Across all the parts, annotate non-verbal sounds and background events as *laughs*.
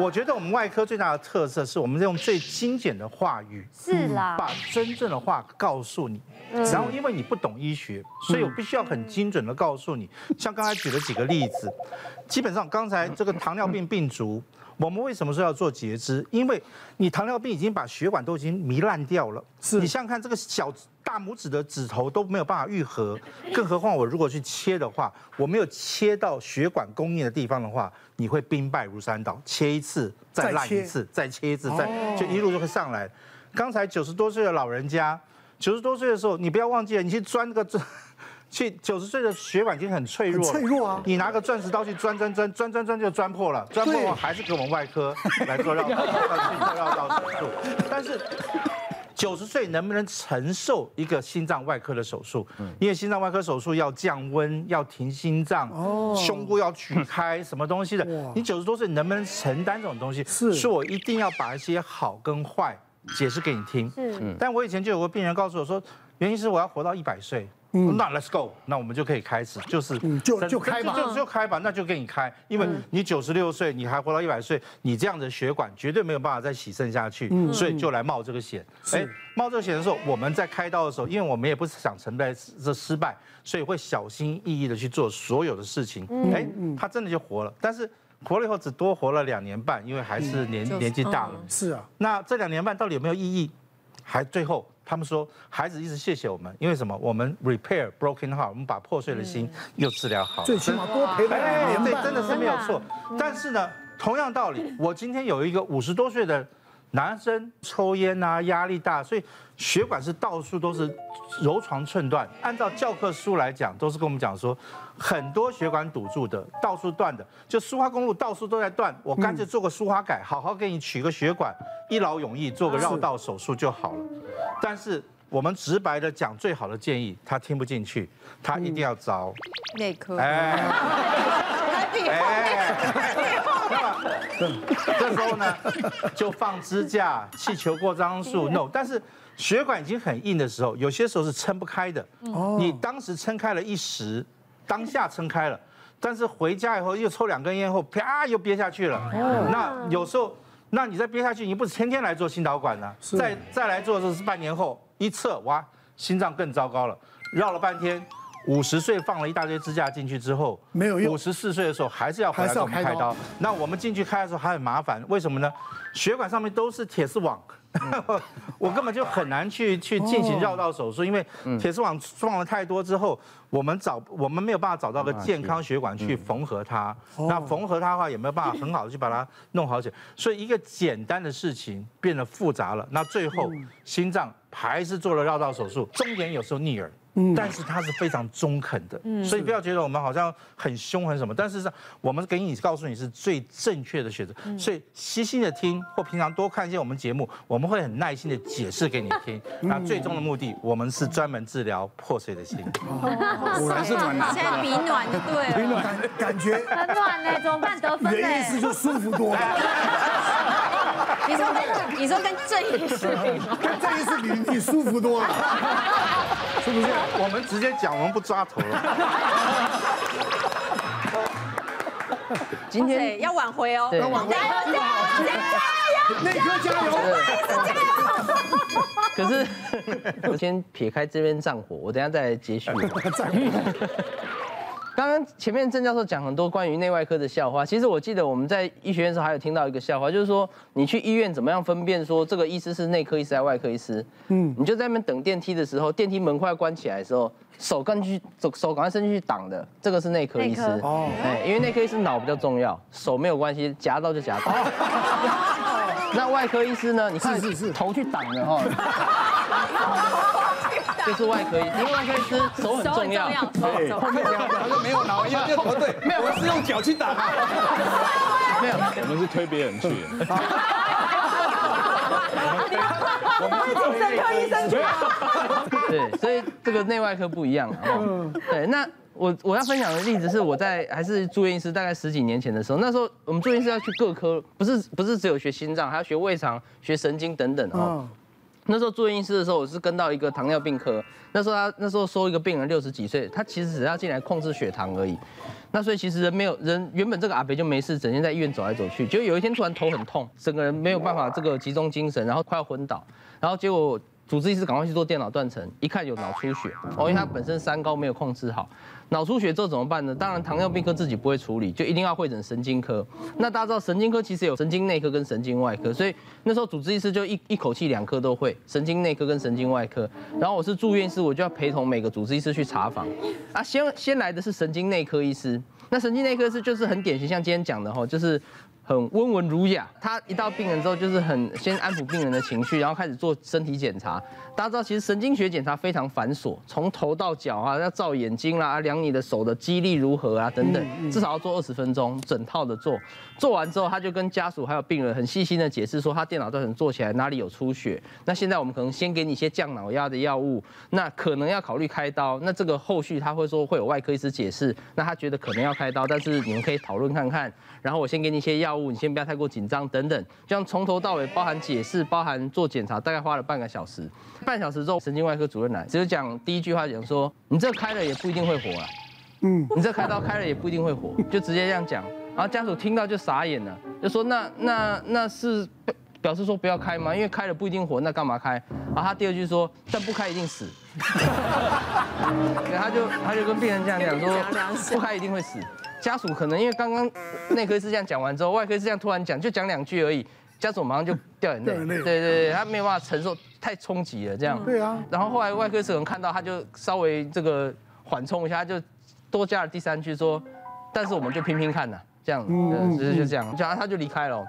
我觉得我们外科最大的特色是我们用最精简的话语，是啦，把真正的话告诉你。然后因为你不懂医学，所以我必须要很精准的告诉你。像刚才举了几个例子，基本上刚才这个糖尿病病足。我们为什么说要做截肢？因为你糖尿病已经把血管都已经糜烂掉了。是你想想看，这个小大拇指的指头都没有办法愈合，更何况我如果去切的话，我没有切到血管供应的地方的话，你会兵败如山倒。切一次，再烂一次，再切一次，再就一路就会上来。刚才九十多岁的老人家，九十多岁的时候，你不要忘记了，你去钻那个钻。去九十岁的血管已经很脆弱，脆弱啊！你拿个钻石刀去钻钻钻钻钻钻就钻破了，钻破了还是给我们外科 *laughs* 来做绕道绕道手术。但是九十岁能不能承受一个心脏外科的手术？因为心脏外科手术要降温，要停心脏，胸部要取开，什么东西的？你九十多岁能不能承担这种东西？是，我一定要把一些好跟坏解释给你听。是，但我以前就有个病人告诉我说，原因是我要活到一百岁。那 Let's go，那我们就可以开始，就是就就开吧，就就开吧，那就给你开，因为你九十六岁，你还活到一百岁，你这样的血管绝对没有办法再洗肾下去，所以就来冒这个险。哎，冒这个险的时候，我们在开刀的时候，因为我们也不是想承担这失败，所以会小心翼翼的去做所有的事情。哎，他真的就活了，但是活了以后只多活了两年半，因为还是年年纪大了。是啊，那这两年半到底有没有意义？还最后。他们说，孩子一直谢谢我们，因为什么？我们 repair broken heart，我们把破碎的心又治疗好了。最起码多陪伴两年半，对，真的是没有错。但是呢，同样道理，*laughs* 我今天有一个五十多岁的男生，抽烟啊，压力大，所以血管是到处都是柔肠寸断。按照教科书来讲，都是跟我们讲说，很多血管堵住的，到处断的，就苏花公路到处都在断。我干脆做个苏花改，好好给你取个血管，一劳永逸，做个绕道手术就好了。但是我们直白的讲，最好的建议他听不进去，他一定要找内科。哎，哎这时候呢，就放支架、气球过张术。No，但是血管已经很硬的时候，有些时候是撑不开的。哦你当时撑开了一时，当下撑开了，但是回家以后又抽两根烟后，啪又憋下去了。哦那有时候。那你再憋下去，你不是天天来做心导管呢？再再来做的时候是半年后一测，哇，心脏更糟糕了。绕了半天，五十岁放了一大堆支架进去之后，没有用。五十四岁的时候还是要回来给我们开刀。那我们进去开的时候还很麻烦，为什么呢？血管上面都是铁丝网。*laughs* 我根本就很难去去进行绕道手术，因为铁丝网放了太多之后，我们找我们没有办法找到个健康血管去缝合它。那缝合它的话，也没有办法很好的去把它弄好起来。所以一个简单的事情变得复杂了。那最后心脏还是做了绕道手术，终点有时候逆耳。但是他是非常中肯的，所以不要觉得我们好像很凶很什么，但是我们给你告诉你是最正确的选择，所以细心的听或平常多看一些我们节目，我们会很耐心的解释给你听。那最终的目的，我们是专门治疗破碎的心。*laughs* 果然是暖男，现在比暖就对了，比暖感觉很暖呢，怎么办？得分呢？原意思就舒服多了。你说跟你说跟郑医师比，跟郑医师比你舒服多了，是不是？我们直接讲，我们不抓头了。今天要挽回哦，要挽回，加油加油加油！内科加油，加油！可是，我先撇开这边战火，我等下再来接续。*laughs* 刚刚前面郑教授讲很多关于内外科的笑话，其实我记得我们在医学院的时候还有听到一个笑话，就是说你去医院怎么样分辨说这个医师是内科医师还是外科医师？嗯，你就在那边等电梯的时候，电梯门快要关起来的时候，手赶紧去手手赶快伸进去挡的，这个是内科医师哦，哎，因为内科医师脑比较重要，手没有关系，夹到就夹到。*laughs* 那外科医师呢？你看是是头去挡的哈。就是外科医，因为外科医师手很重要。对，后面讲好像没有脑一样，对，没有，我是用脚去打。没有，我们是推别人去。我们是精神科医生去。对，所以这个内外科不一样。嗯。对，那我我要分享的例子是我在还是住院医师，大概十几年前的时候，那时候我们住院医师要去各科，不是不是只有学心脏，还要学胃肠、学神经等等哦。那时候住院医师的时候，我是跟到一个糖尿病科。那时候他那时候收一个病人六十几岁，他其实只要进来控制血糖而已。那所以其实人没有人原本这个阿伯就没事，整天在医院走来走去。就有一天突然头很痛，整个人没有办法这个集中精神，然后快要昏倒，然后结果。主治医师赶快去做电脑断层，一看有脑出血哦，因为他本身三高没有控制好，脑出血之后怎么办呢？当然糖尿病科自己不会处理，就一定要会诊神经科。那大家知道神经科其实有神经内科跟神经外科，所以那时候主治医师就一一口气两科都会，神经内科跟神经外科。然后我是住院师，我就要陪同每个主治医师去查房。啊，先先来的是神经内科医师，那神经内科是就是很典型，像今天讲的哈，就是。很温文儒雅，他一到病人之后就是很先安抚病人的情绪，然后开始做身体检查。大家知道，其实神经学检查非常繁琐，从头到脚啊，要照眼睛啦，量你的手的肌力如何啊，等等，至少要做二十分钟，整套的做。做完之后，他就跟家属还有病人很细心的解释说，他电脑断层做起来哪里有出血。那现在我们可能先给你一些降脑压的药物，那可能要考虑开刀。那这个后续他会说会有外科医师解释，那他觉得可能要开刀，但是你们可以讨论看看。然后我先给你一些药物，你先不要太过紧张，等等，这样从头到尾包含解释，包含做检查，大概花了半个小时。半小时之后，神经外科主任来，只是讲第一句话，讲说你这开了也不一定会活啊，嗯，你这开刀开了也不一定会活，就直接这样讲。然后家属听到就傻眼了，就说那那那是表示说不要开吗？因为开了不一定活，那干嘛开？然后他第二句说，但不开一定死。*laughs* 对，他就他就跟病人这样讲说，*laughs* 不开一定会死。家属可能因为刚刚内科是这样讲完之后，外科是这样突然讲，就讲两句而已，家属马上就掉眼泪。对对对，他没有办法承受，太冲击了这样。对啊。然后后来外科可能看到，他就稍微这个缓冲一下，他就多加了第三句说，但是我们就拼拼看呐，这样，嗯，就就这样，讲完他就离开了。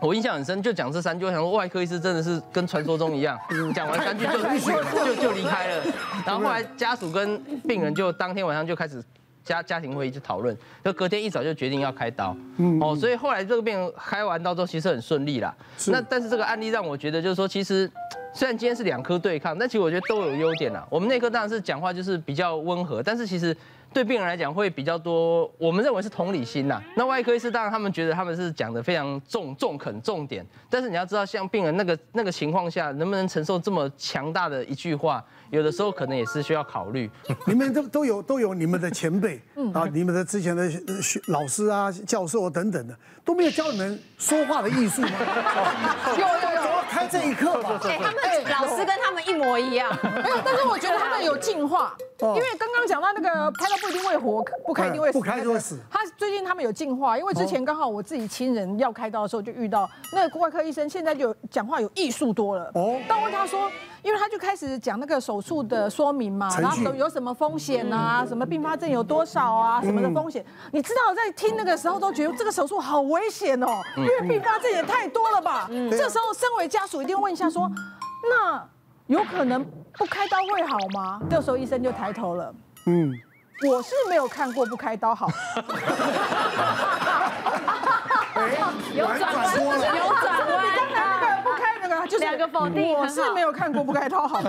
我印象很深，就讲这三句，我想说外科医师真的是跟传说中一样，讲完三句就就就离开了。然后后来家属跟病人就当天晚上就开始。家家庭会议就讨论，就隔天一早就决定要开刀，哦，所以后来这个病人开完刀之后其实很顺利啦。那但是这个案例让我觉得就是说，其实 *tsk* 虽然今天是两科对抗，但其实我觉得都有优点啦。我们内科当然是讲话就是比较温和，但是其实。对病人来讲会比较多，我们认为是同理心呐。那外科医师当然他们觉得他们是讲的非常重、重肯、重点，但是你要知道，像病人那个那个情况下，能不能承受这么强大的一句话，有的时候可能也是需要考虑。*laughs* 你们都都有都有你们的前辈 *laughs* 啊，你们的之前的学老师啊、教授等等的，都没有教你们说话的艺术吗？*laughs* 有有这一刻吧，哎，他们老师跟他们一模一样，没有，但是我觉得他们有进化，因为刚刚讲到那个开刀不一定会活，不开一定会死，不开就会死。他最近他们有进化，因为之前刚好我自己亲人要开刀的时候就遇到那个外科医生，现在就讲话有艺术多了。哦，但问他说，因为他就开始讲那个手术的说明嘛，然后有有什么风险啊，什么并发症有多少啊，什么的风险，你知道在听那个时候都觉得这个手术好危险哦，因为并发症也太多了吧。这时候身为家属一定问一下说，那有可能不开刀会好吗？这时候医生就抬头了，嗯，我是没有看过不开刀好。*laughs* *laughs* 有转就是两个否定，我是没有看过不开刀好。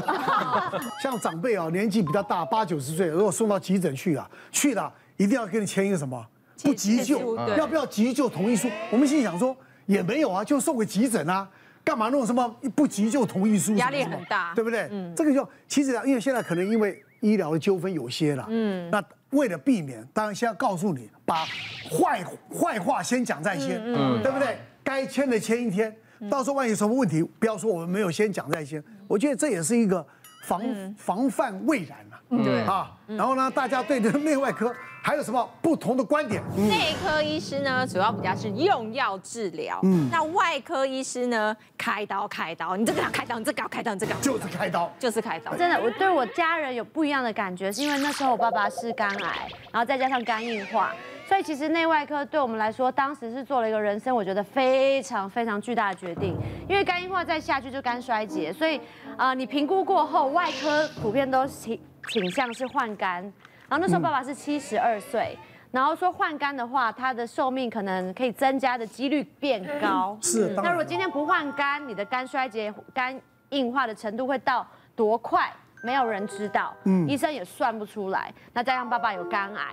*laughs* 像长辈啊，年纪比较大，八九十岁，如果送到急诊去啊，去了一定要给你签一个什么不急救，要不要急救同意书？我们心里想说也没有啊，就送个急诊啊。干嘛弄什么不急救同意书？压力很大，对不对？嗯，这个就其实因为现在可能因为医疗的纠纷有些了，嗯，那为了避免，当然先要告诉你，把坏坏话先讲在先，嗯，对不对？该签的签一天，到时候万一有什么问题，不要说我们没有先讲在先。我觉得这也是一个防防范未然嘛，对啊。然后呢，大家对这个内外科。还有什么不同的观点？内科医师呢，主要比较是用药治疗。嗯，那外科医师呢，开刀开刀，你这个要开刀，你这个要开刀，你这个就是开刀，就是开刀。真的，我对我家人有不一样的感觉，是因为那时候我爸爸是肝癌，然后再加上肝硬化，所以其实内外科对我们来说，当时是做了一个人生我觉得非常非常巨大的决定。因为肝硬化再下去就肝衰竭，所以啊，你评估过后，外科普遍都倾倾向是换肝。然后那时候爸爸是七十二岁，然后说换肝的话，他的寿命可能可以增加的几率变高。是。那如果今天不换肝，你的肝衰竭、肝硬化的程度会到多快？没有人知道，嗯，医生也算不出来。那再让爸爸有肝癌，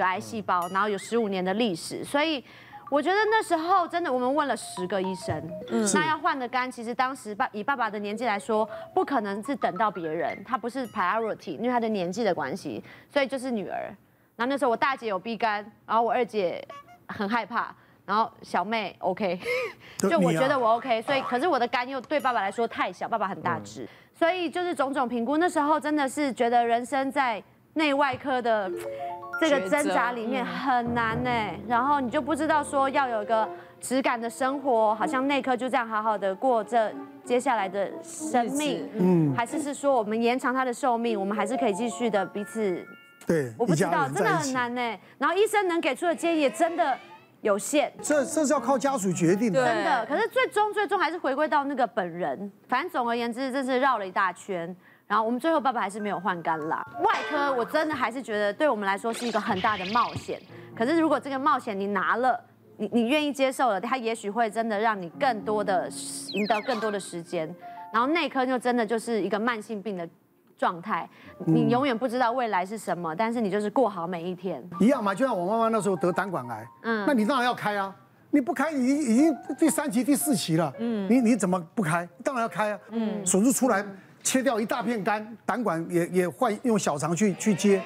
有癌细胞，然后有十五年的历史，所以我觉得那时候真的，我们问了十个医生，嗯，那要换的肝，其实当时爸以爸爸的年纪来说，不可能是等到别人，他不是 priority，因为他的年纪的关系，所以就是女儿。然后那时候我大姐有 B 肝，然后我二姐很害怕，然后小妹 OK，就我觉得我 OK，所以可是我的肝又对爸爸来说太小，爸爸很大只，所以就是种种评估，那时候真的是觉得人生在内外科的。这个挣扎里面很难呢，然后你就不知道说要有一个质感的生活，好像内科就这样好好的过这接下来的生命，嗯，还是是说我们延长他的寿命，我们还是可以继续的彼此，对，我不知道，真的很难呢。然后医生能给出的建议也真的有限，这这是要靠家属决定的，真的。可是最终最终还是回归到那个本人，反正总而言之，这是绕了一大圈。然后我们最后爸爸还是没有换肝啦。外科我真的还是觉得对我们来说是一个很大的冒险。可是如果这个冒险你拿了，你你愿意接受了，它也许会真的让你更多的赢得更多的时间。然后内科就真的就是一个慢性病的状态，你永远不知道未来是什么，但是你就是过好每一天。一样嘛，就像我妈妈那时候得胆管癌，嗯，那你当然要开啊，你不开，你已经第三期、第四期了，嗯，你你怎么不开？当然要开啊，嗯，手术出来。切掉一大片肝，胆管也也换用小肠去去接，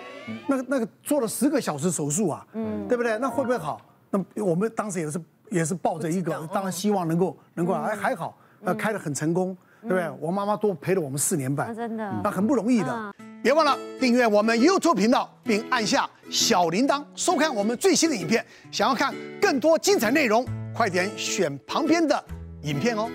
那个那个做了十个小时手术啊，嗯，对不对？那会不会好？那我们当时也是也是抱着一个，当然希望能够能够哎还好，呃，开得很成功，对不对？我妈妈多陪了我们四年半，真的，那很不容易的。别忘了订阅我们 YouTube 频道，并按下小铃铛，收看我们最新的影片。想要看更多精彩内容，快点选旁边的影片哦。